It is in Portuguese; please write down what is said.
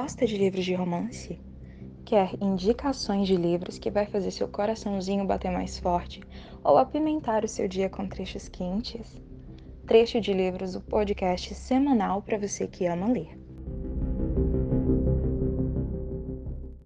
Gosta de livros de romance? Quer indicações de livros que vai fazer seu coraçãozinho bater mais forte ou apimentar o seu dia com trechos quentes? Trecho de Livros, o podcast semanal para você que ama ler.